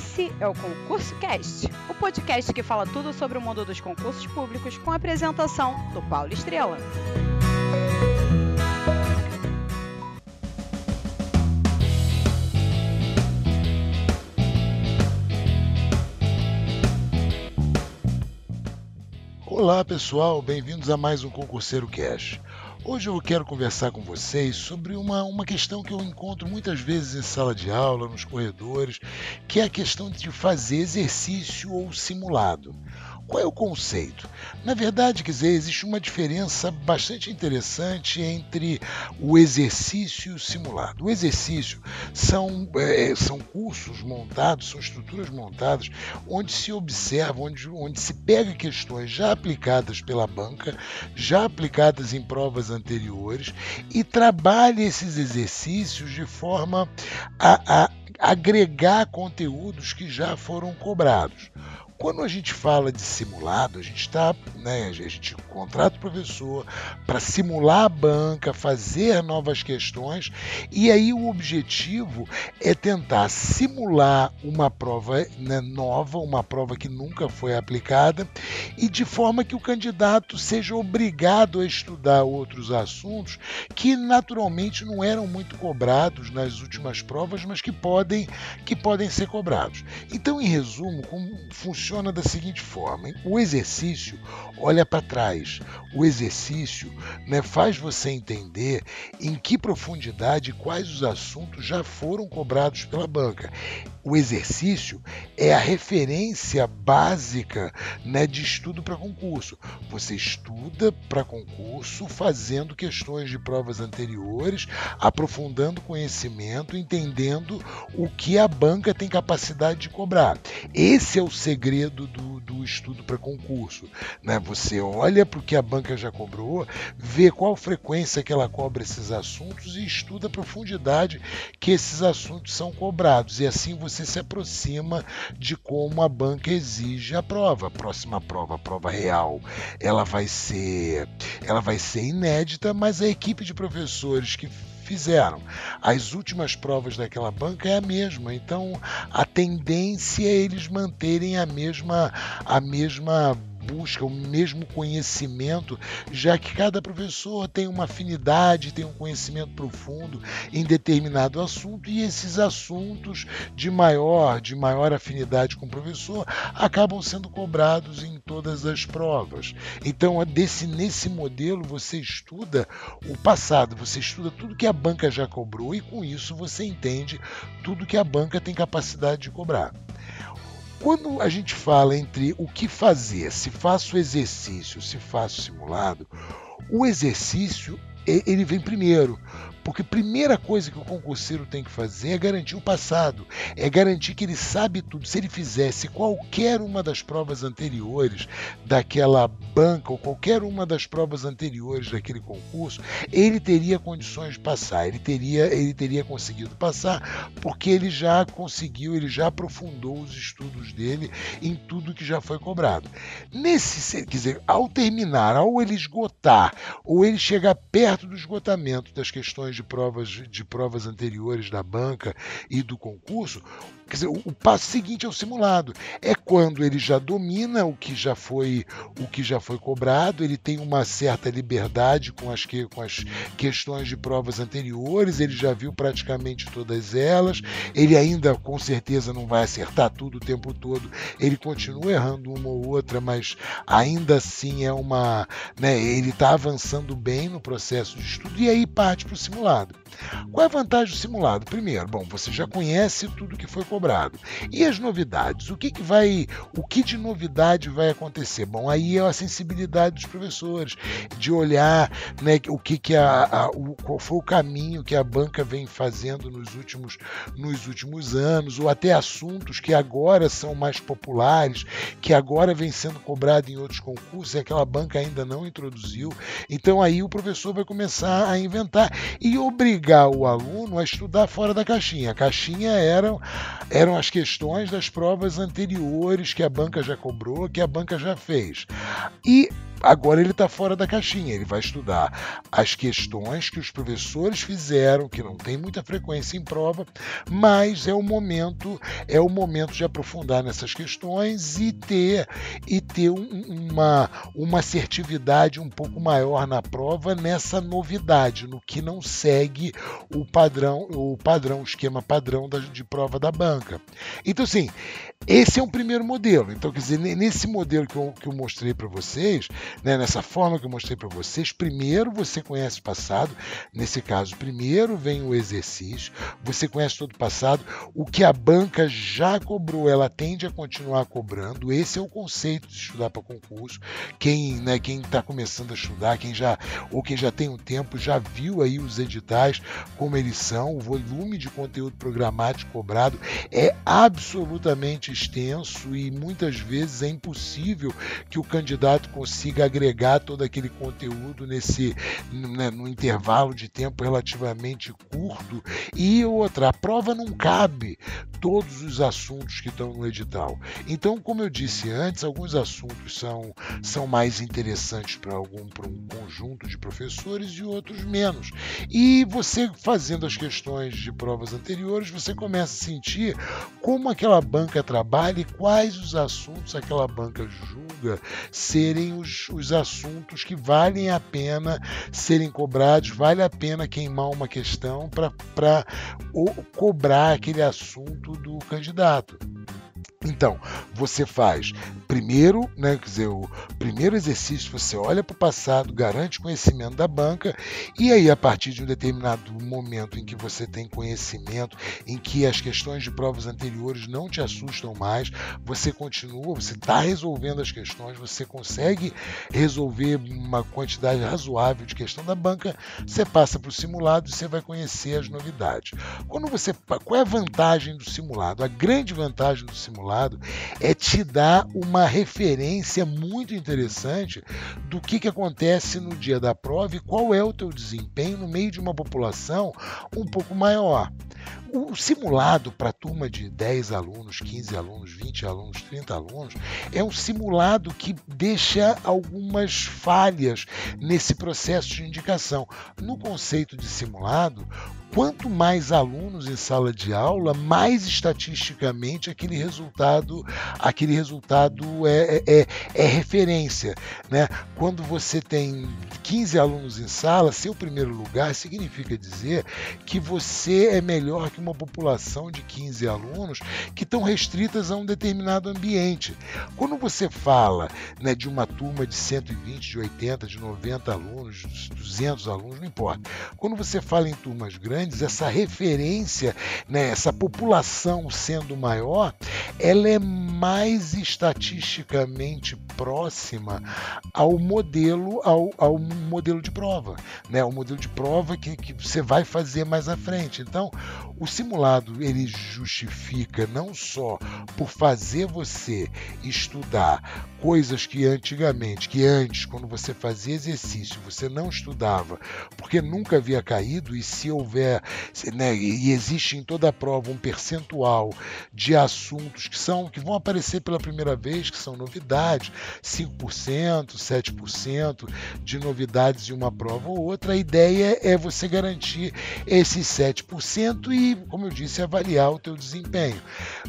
Esse é o Concurso Cast, o podcast que fala tudo sobre o mundo dos concursos públicos com a apresentação do Paulo Estrela. Olá pessoal, bem-vindos a mais um Concurseiro Cash. Hoje eu quero conversar com vocês sobre uma, uma questão que eu encontro muitas vezes em sala de aula, nos corredores, que é a questão de fazer exercício ou simulado. Qual é o conceito? Na verdade, quer dizer, existe uma diferença bastante interessante entre o exercício e o simulado. O exercício são, é, são cursos montados, são estruturas montadas onde se observa, onde, onde se pega questões já aplicadas pela banca, já aplicadas em provas anteriores e trabalha esses exercícios de forma a, a agregar conteúdos que já foram cobrados. Quando a gente fala de simulado, a gente está, né, a gente contrata o professor para simular a banca, fazer novas questões, e aí o objetivo é tentar simular uma prova né, nova, uma prova que nunca foi aplicada, e de forma que o candidato seja obrigado a estudar outros assuntos que naturalmente não eram muito cobrados nas últimas provas, mas que podem, que podem ser cobrados. Então, em resumo, como funciona funciona da seguinte forma: hein? o exercício olha para trás, o exercício né, faz você entender em que profundidade quais os assuntos já foram cobrados pela banca. O exercício é a referência básica né, de estudo para concurso. Você estuda para concurso fazendo questões de provas anteriores, aprofundando conhecimento, entendendo o que a banca tem capacidade de cobrar. Esse é o segredo do, do estudo para concurso. Né? Você olha para o que a banca já cobrou, vê qual frequência que ela cobra esses assuntos e estuda a profundidade que esses assuntos são cobrados. E assim você se aproxima de como a banca exige a prova. A próxima prova, a prova real, ela vai ser, ela vai ser inédita, mas a equipe de professores que fizeram. As últimas provas daquela banca é a mesma, então a tendência é eles manterem a mesma a mesma busca o mesmo conhecimento, já que cada professor tem uma afinidade, tem um conhecimento profundo em determinado assunto e esses assuntos de maior, de maior afinidade com o professor acabam sendo cobrados em todas as provas. Então, desse nesse modelo você estuda o passado, você estuda tudo que a banca já cobrou e com isso você entende tudo que a banca tem capacidade de cobrar. Quando a gente fala entre o que fazer, se faço exercício, se faço simulado, o exercício ele vem primeiro, porque a primeira coisa que o concurseiro tem que fazer é garantir o passado, é garantir que ele sabe tudo. Se ele fizesse qualquer uma das provas anteriores daquela banca ou qualquer uma das provas anteriores daquele concurso, ele teria condições de passar, ele teria, ele teria conseguido passar, porque ele já conseguiu, ele já aprofundou os estudos dele em tudo que já foi cobrado. Nesse, quer dizer, ao terminar, ao ele esgotar, ou ele chegar perto do esgotamento das questões de provas, de provas anteriores da banca e do concurso, Quer dizer, o, o, passo seguinte é o simulado. É quando ele já domina o que já foi o que já foi cobrado, ele tem uma certa liberdade com as, que, com as questões de provas anteriores, ele já viu praticamente todas elas, ele ainda com certeza não vai acertar tudo o tempo todo, ele continua errando uma ou outra, mas ainda assim é uma. Né, ele está avançando bem no processo de estudo e aí parte para o simulado lado. Qual é a vantagem do simulado? Primeiro, bom, você já conhece tudo que foi cobrado. E as novidades? O que, que vai, o que de novidade vai acontecer? Bom, aí é a sensibilidade dos professores de olhar, né, o que que a, a o, qual foi o caminho que a banca vem fazendo nos últimos nos últimos anos, ou até assuntos que agora são mais populares, que agora vem sendo cobrado em outros concursos e aquela banca ainda não introduziu. Então aí o professor vai começar a inventar e obrigar obrigar o aluno a estudar fora da caixinha. A caixinha eram, eram as questões das provas anteriores que a banca já cobrou, que a banca já fez. E agora ele está fora da caixinha, ele vai estudar as questões que os professores fizeram, que não tem muita frequência em prova, mas é o momento é o momento de aprofundar nessas questões e ter e ter um, uma uma assertividade um pouco maior na prova nessa novidade, no que não segue o padrão o padrão o esquema padrão da, de prova da banca. Então assim esse é um primeiro modelo. Então, quer dizer, nesse modelo que eu, que eu mostrei para vocês, né, nessa forma que eu mostrei para vocês, primeiro você conhece o passado, nesse caso, primeiro vem o exercício, você conhece todo o passado, o que a banca já cobrou, ela tende a continuar cobrando. Esse é o conceito de estudar para concurso. Quem né, está começando a estudar, quem já ou quem já tem um tempo, já viu aí os editais como eles são, o volume de conteúdo programático cobrado é absolutamente extenso e muitas vezes é impossível que o candidato consiga agregar todo aquele conteúdo nesse né, no intervalo de tempo relativamente curto. E outra, a prova não cabe todos os assuntos que estão no edital. Então, como eu disse antes, alguns assuntos são, são mais interessantes para algum para um conjunto de professores e outros menos. E você fazendo as questões de provas anteriores, você começa a sentir como aquela banca trabalha e quais os assuntos aquela banca julga serem os, os assuntos que valem a pena serem cobrados, vale a pena queimar uma questão para cobrar aquele assunto do candidato. Então, você faz primeiro, né, quer dizer, o primeiro exercício, você olha para o passado, garante conhecimento da banca, e aí, a partir de um determinado momento em que você tem conhecimento, em que as questões de provas anteriores não te assustam mais, você continua, você está resolvendo as questões, você consegue resolver uma quantidade razoável de questão da banca, você passa para o simulado e você vai conhecer as novidades. Quando você, qual é a vantagem do simulado? A grande vantagem do simulado lado, é te dar uma referência muito interessante do que, que acontece no dia da prova e qual é o teu desempenho no meio de uma população um pouco maior. O simulado para turma de 10 alunos, 15 alunos, 20 alunos, 30 alunos, é um simulado que deixa algumas falhas nesse processo de indicação. No conceito de simulado, quanto mais alunos em sala de aula, mais estatisticamente aquele resultado, aquele resultado é, é, é, é referência. Né? Quando você tem 15 alunos em sala, seu primeiro lugar significa dizer que você é melhor que uma população de 15 alunos que estão restritas a um determinado ambiente. Quando você fala né, de uma turma de 120, de 80, de 90 alunos, 200 alunos, não importa. Quando você fala em turmas grandes, essa referência, né, essa população sendo maior, ela é mais estatisticamente próxima ao modelo, ao, ao modelo de prova, né, o modelo de prova que, que você vai fazer mais à frente. Então, o simulado ele justifica não só por fazer você estudar coisas que antigamente, que antes, quando você fazia exercício, você não estudava, porque nunca havia caído, e se houver, né, e existe em toda a prova um percentual de assuntos que são que vão aparecer pela primeira vez, que são novidades, 5%, 7% de novidades de uma prova ou outra, a ideia é você garantir esses 7% e, como eu disse, avaliar o teu desempenho.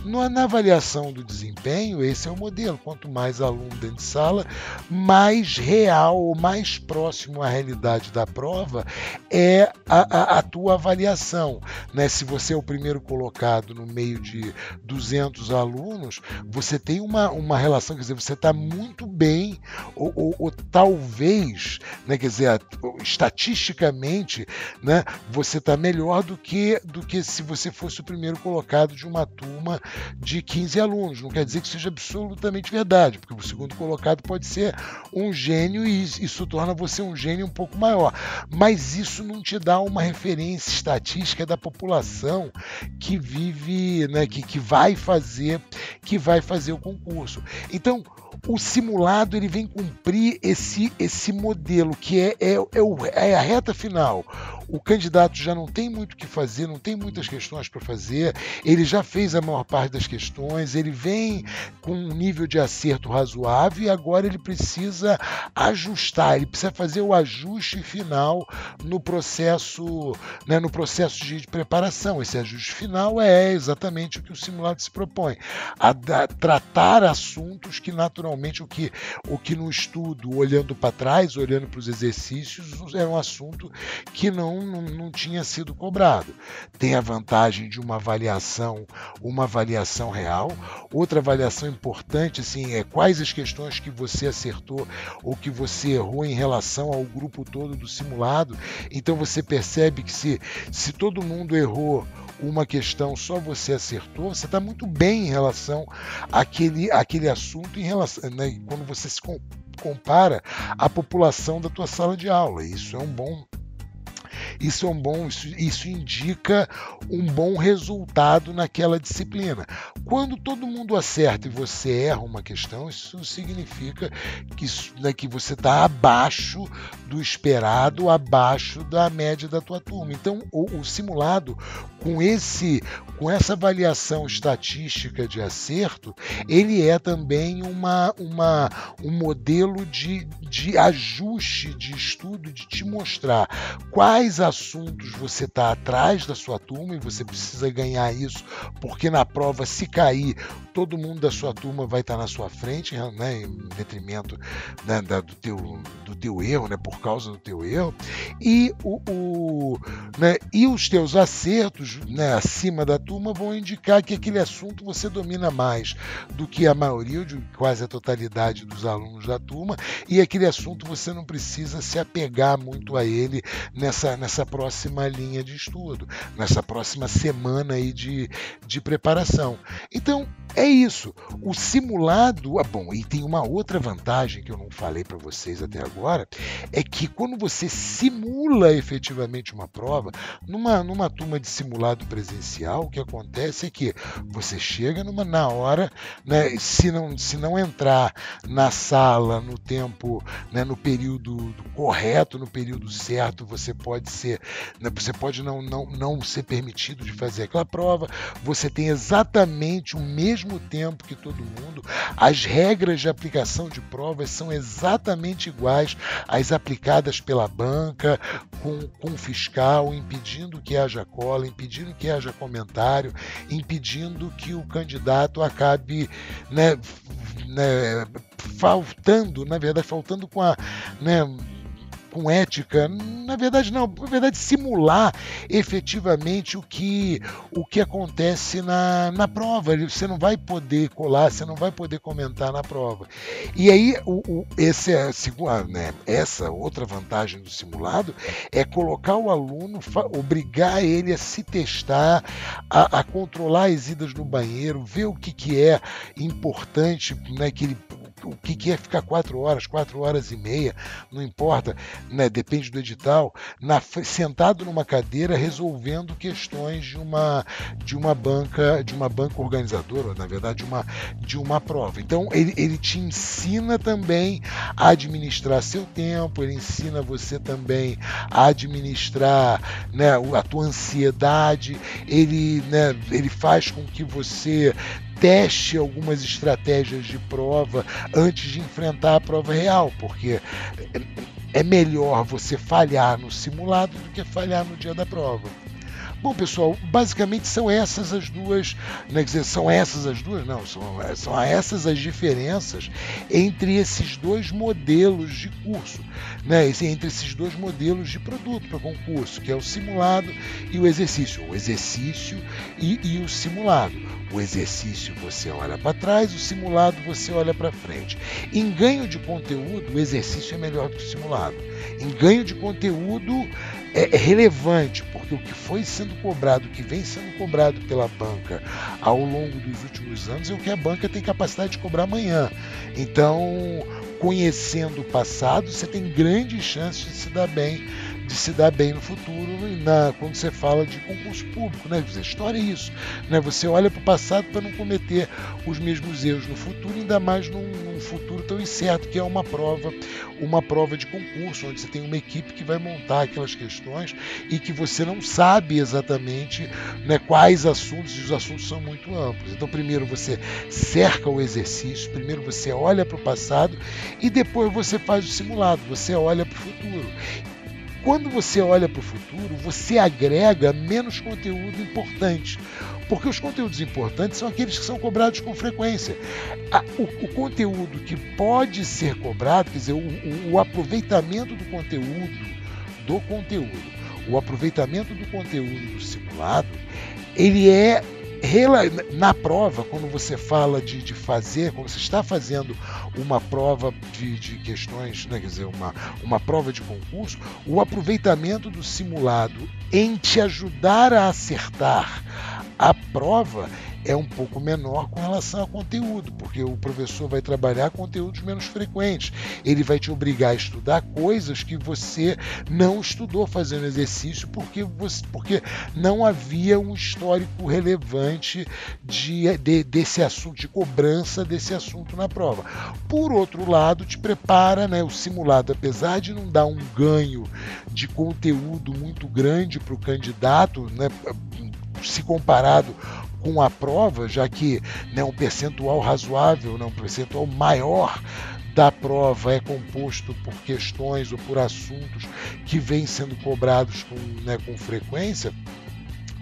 Na avaliação do desempenho, esse é o modelo. Quanto mais aluno dentro de sala, mais real, mais próximo à realidade da prova é a, a, a tua avaliação. Né? Se você é o primeiro colocado no meio de 200 alunos, você tem uma, uma relação, quer dizer, você está muito bem, ou, ou, ou talvez, né, quer dizer, estatisticamente, né, você está melhor do que, do que se você fosse o primeiro colocado de uma turma de 15 alunos. Não quer dizer que seja absolutamente verdade, porque o segundo colocado pode ser um gênio e isso torna você um gênio um pouco maior. Mas isso não te dá uma referência estatística da população que vive, né, que, que vai fazer, que vai fazer o concurso. Então, o simulado ele vem cumprir esse, esse modelo que é, é, é, o, é a reta final o candidato já não tem muito o que fazer, não tem muitas questões para fazer, ele já fez a maior parte das questões, ele vem com um nível de acerto razoável e agora ele precisa ajustar, ele precisa fazer o ajuste final no processo, né, no processo de, preparação. Esse ajuste final é exatamente o que o simulado se propõe, a, a tratar assuntos que naturalmente o que, o que no estudo, olhando para trás, olhando para os exercícios, é um assunto que não não, não tinha sido cobrado. Tem a vantagem de uma avaliação, uma avaliação real. Outra avaliação importante assim, é quais as questões que você acertou ou que você errou em relação ao grupo todo do simulado. Então você percebe que se, se todo mundo errou uma questão só você acertou, você está muito bem em relação àquele, àquele assunto, em relação, né, quando você se compara à população da tua sala de aula. Isso é um bom isso é um bom, isso, isso indica um bom resultado naquela disciplina. Quando todo mundo acerta e você erra uma questão, isso significa que, né, que você está abaixo do esperado, abaixo da média da tua turma. Então, o, o simulado com esse com essa avaliação estatística de acerto, ele é também uma, uma, um modelo de, de ajuste de estudo, de te mostrar quais assuntos você está atrás da sua turma e você precisa ganhar isso, porque na prova, se cair, todo mundo da sua turma vai estar tá na sua frente, né, em detrimento né, da, do, teu, do teu erro, né, por causa do teu erro, e, o, o né, e os teus acertos né, acima da turma vão indicar que aquele assunto você domina mais do que a maioria, de quase a totalidade dos alunos da turma, e aquele assunto você não precisa se apegar muito a ele nessa, nessa próxima linha de estudo, nessa próxima semana aí de, de preparação. Então, é isso. O simulado, ah, bom, e tem uma outra vantagem que eu não falei para vocês até agora, é que quando você simula efetivamente uma prova, numa, numa turma de simulado presencial, o que acontece é que você chega numa, na hora, né, se, não, se não entrar na sala no tempo, né, no período correto, no período certo, você pode ser, né, você pode não, não, não ser permitido de fazer aquela prova, você tem exatamente o mesmo mesmo tempo que todo mundo. As regras de aplicação de provas são exatamente iguais às aplicadas pela banca, com, com o fiscal, impedindo que haja cola, impedindo que haja comentário, impedindo que o candidato acabe né, né, faltando, na verdade, faltando com a. Né, com ética, na verdade não, na verdade simular efetivamente o que o que acontece na, na prova. Você não vai poder colar, você não vai poder comentar na prova. E aí o, o esse é a, né, essa outra vantagem do simulado é colocar o aluno, obrigar ele a se testar, a, a controlar as idas no banheiro, ver o que, que é importante, né, que ele o que é ficar quatro horas, quatro horas e meia, não importa, né, depende do edital, na, sentado numa cadeira resolvendo questões de uma de uma banca de uma banca organizadora, na verdade de uma de uma prova. Então ele, ele te ensina também a administrar seu tempo, ele ensina você também a administrar né, a tua ansiedade, ele, né, ele faz com que você teste algumas estratégias de prova antes de enfrentar a prova real, porque é melhor você falhar no simulado do que falhar no dia da prova. Bom, pessoal, basicamente são essas as duas, não é dizer, são essas as duas, não, são, são essas as diferenças entre esses dois modelos de curso, né? entre esses dois modelos de produto para concurso, que é o simulado e o exercício, o exercício e, e o simulado. O exercício você olha para trás, o simulado você olha para frente. Em ganho de conteúdo, o exercício é melhor do que o simulado. Em ganho de conteúdo, é, é relevante, porque o que foi sendo cobrado, o que vem sendo cobrado pela banca ao longo dos últimos anos é o que a banca tem capacidade de cobrar amanhã. Então, conhecendo o passado, você tem grandes chances de se dar bem de se dar bem no futuro na, quando você fala de concurso público. Né? A história é isso. Né? Você olha para o passado para não cometer os mesmos erros no futuro, ainda mais num, num, futuro tão incerto, que é uma prova, uma prova de concurso, onde você tem uma equipe que vai montar aquelas questões e que você não sabe exatamente né, quais assuntos, e os assuntos são muito amplos. Então, primeiro você cerca o exercício, primeiro você olha para o passado e depois você faz o simulado, você olha para o futuro. Quando você olha para o futuro, você agrega menos conteúdo importante. Porque os conteúdos importantes são aqueles que são cobrados com frequência. O, o conteúdo que pode ser cobrado, quer dizer, o, o, o aproveitamento do conteúdo, do conteúdo, o aproveitamento do conteúdo do simulado, ele é na prova, quando você fala de, de, fazer, quando você está fazendo uma prova de, de questões, né, quer dizer, uma, uma prova de concurso, o aproveitamento do simulado em te ajudar a acertar a prova é um pouco menor com relação ao conteúdo, porque o professor vai trabalhar conteúdos menos frequentes. Ele vai te obrigar a estudar coisas que você não estudou fazendo exercício porque, você, porque não havia um histórico relevante de, de, desse assunto, de cobrança desse assunto na prova. Por outro lado, te prepara, né, o simulado, apesar de não dar um ganho de conteúdo muito grande para o candidato, né, se comparado com a prova, já que né, um percentual razoável, né, um percentual maior da prova é composto por questões ou por assuntos que vêm sendo cobrados com, né, com frequência,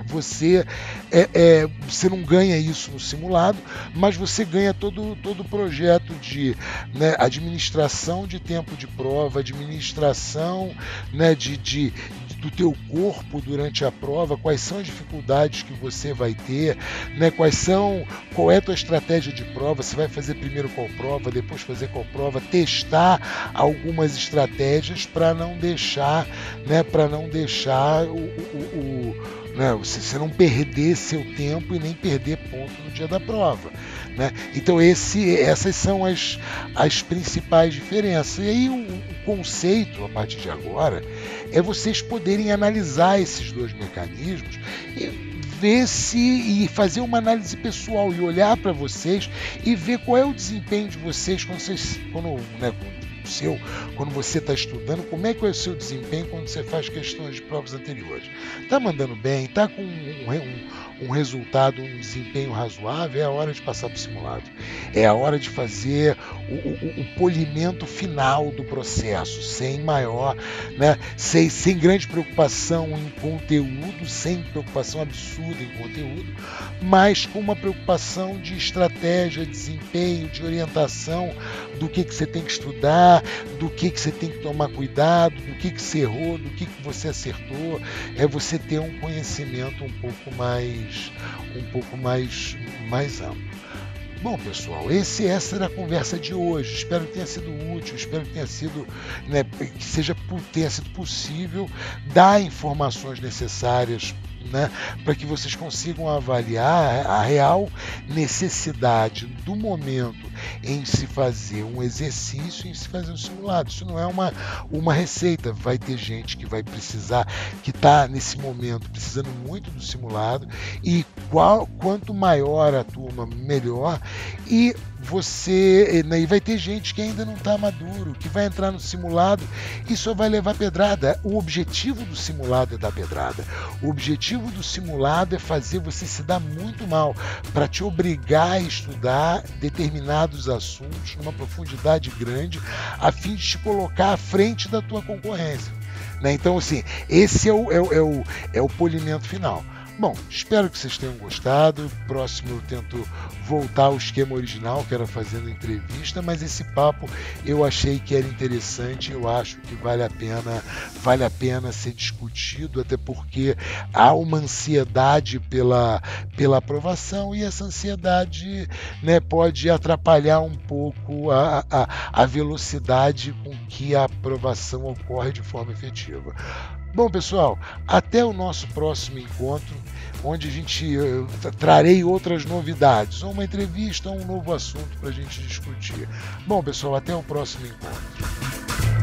você é, é, você não ganha isso no simulado, mas você ganha todo todo o projeto de né, administração de tempo de prova, administração né, de, de, do teu corpo durante a prova, quais são as dificuldades que você vai ter, né, quais são, qual é a tua estratégia de prova, você vai fazer primeiro qual prova, depois fazer qual prova, testar algumas estratégias para não deixar, né, para não deixar o, o, o né? Você, você não perder seu tempo e nem perder ponto no dia da prova. Né? Então esse, essas são as, as principais diferenças. E aí o, o, conceito, a partir de agora, é vocês poderem analisar esses dois mecanismos e ver se e fazer uma análise pessoal e olhar para vocês e ver qual é o desempenho de vocês quando vocês quando, né, seu quando você está estudando, como é que é o seu desempenho quando você faz questões de provas anteriores. Está mandando bem, está com um, um, um, resultado, um desempenho razoável, é a hora de passar para o simulado. É a hora de fazer o, o, o polimento final do processo, sem maior, né, sem, sem grande preocupação em conteúdo, sem preocupação absurda em conteúdo, mas com uma preocupação de estratégia, desempenho, de orientação do que, que você tem que estudar, do que, que você tem que tomar cuidado, do que, que você errou, do que, que você acertou. É você ter um conhecimento um pouco mais, um pouco mais, mais amplo. Bom, pessoal, esse, essa era a conversa de hoje. Espero que tenha sido útil, espero que tenha sido, né, que seja tenha sido possível dar informações necessárias né, para que vocês consigam avaliar a real necessidade do momento em se fazer um exercício, em se fazer um simulado. Isso não é uma, uma receita. Vai ter gente que vai precisar, que está nesse momento precisando muito do simulado, e qual, quanto maior a turma, melhor. E você. Né, e vai ter gente que ainda não está maduro, que vai entrar no simulado e só vai levar pedrada. O objetivo do simulado é dar pedrada. O objetivo do simulado é fazer você se dar muito mal, para te obrigar a estudar determinados assuntos numa profundidade grande, a fim de te colocar à frente da tua concorrência. Né? Então, assim, esse é o, é, o, é, o, é o polimento final. Bom, espero que vocês tenham gostado. Próximo eu tento voltar ao esquema original, que era fazendo entrevista, mas esse papo eu achei que era interessante, eu acho que vale a pena, vale a pena ser discutido, até porque há uma ansiedade pela, pela aprovação e essa ansiedade né, pode atrapalhar um pouco a, a, a velocidade com que a aprovação ocorre de forma efetiva. Bom, pessoal, até o nosso próximo encontro, onde a gente eu, trarei outras novidades, ou uma entrevista, ou um novo assunto para a gente discutir. Bom, pessoal, até o próximo encontro.